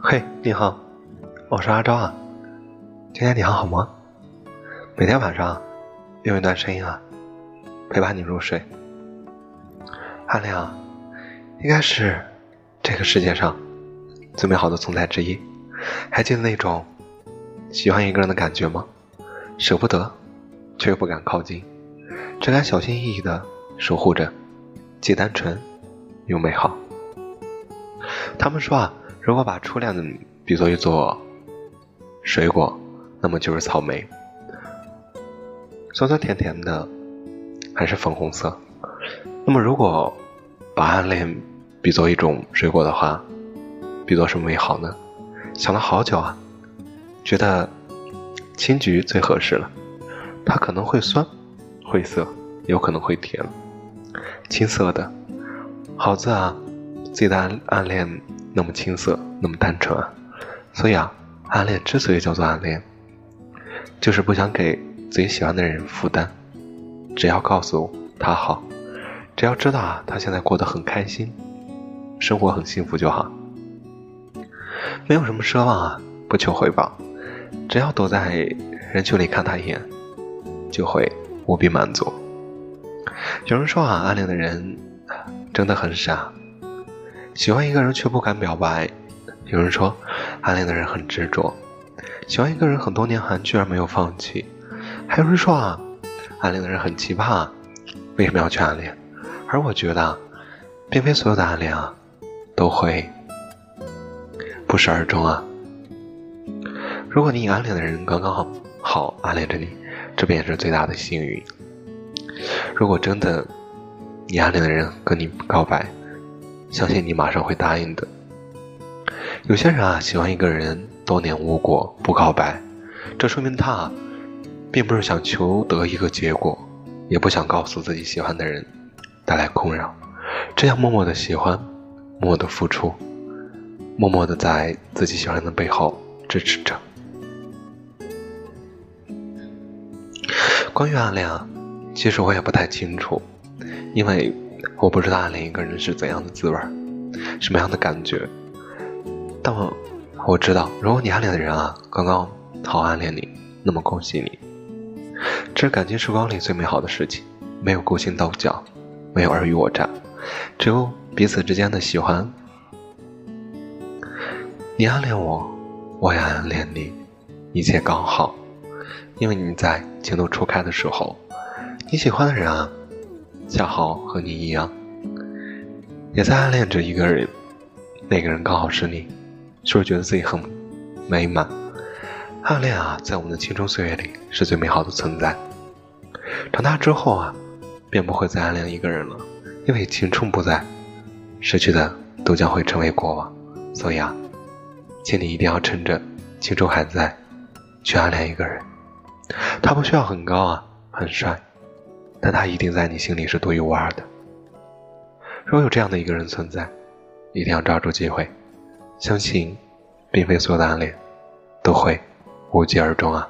嘿，你好，我是阿昭啊。今天你还好吗？每天晚上用一段声音啊，陪伴你入睡。暗恋啊，应该是这个世界上最美好的存在之一。还记得那种喜欢一个人的感觉吗？舍不得，却又不敢靠近，只敢小心翼翼的守护着，既单纯又美好。他们说啊，如果把初恋比作一座水果，那么就是草莓，酸酸甜甜的，还是粉红色。那么如果把暗恋比作一种水果的话，比作什么美好呢？想了好久啊，觉得青桔最合适了。它可能会酸，会涩，有可能会甜，青涩的，好字啊。自己的暗暗恋那么青涩，那么单纯啊，所以啊，暗恋之所以叫做暗恋，就是不想给自己喜欢的人负担，只要告诉他好，只要知道啊他现在过得很开心，生活很幸福就好，没有什么奢望啊，不求回报，只要躲在人群里看他一眼，就会无比满足。有人说啊，暗恋的人真的很傻。喜欢一个人却不敢表白，有人说暗恋的人很执着；喜欢一个人很多年还居然没有放弃，还有人说啊，暗恋的人很奇葩，为什么要去暗恋？而我觉得，并非所有的暗恋啊，都会不始而终啊。如果你暗恋的人刚刚好好暗恋着你，这便是最大的幸运。如果真的你暗恋的人跟你告白，相信你马上会答应的。有些人啊，喜欢一个人多年无果不告白，这说明他并不是想求得一个结果，也不想告诉自己喜欢的人带来困扰，这样默默的喜欢，默默的付出，默默的在自己喜欢的背后支持着。关于暗恋啊，其实我也不太清楚，因为。我不知道暗恋一个人是怎样的滋味什么样的感觉。但我我知道，如果你暗恋的人啊，刚刚好暗恋你，那么恭喜你，这是感情时光里最美好的事情。没有勾心斗角，没有尔虞我诈，只有彼此之间的喜欢。你暗恋我，我也暗恋你，一切刚好。因为你在情窦初开的时候，你喜欢的人啊。恰好和你一样，也在暗恋着一个人，那个人刚好是你，是不是觉得自己很美满？暗恋啊，在我们的青春岁月里是最美好的存在。长大之后啊，便不会再暗恋一个人了，因为青春不在，失去的都将会成为过往。所以啊，请你一定要趁着青春还在，去暗恋一个人。他不需要很高啊，很帅。但他一定在你心里是独一无二的。如果有这样的一个人存在，一定要抓住机会，相信，并非所有的暗恋，都会无疾而终啊。